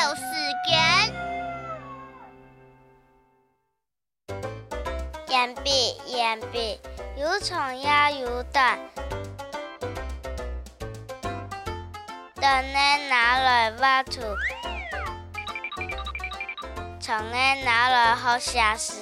有时间。岩壁，岩壁，有虫也有蛋，蛋的拿来挖土，虫的拿来好下食。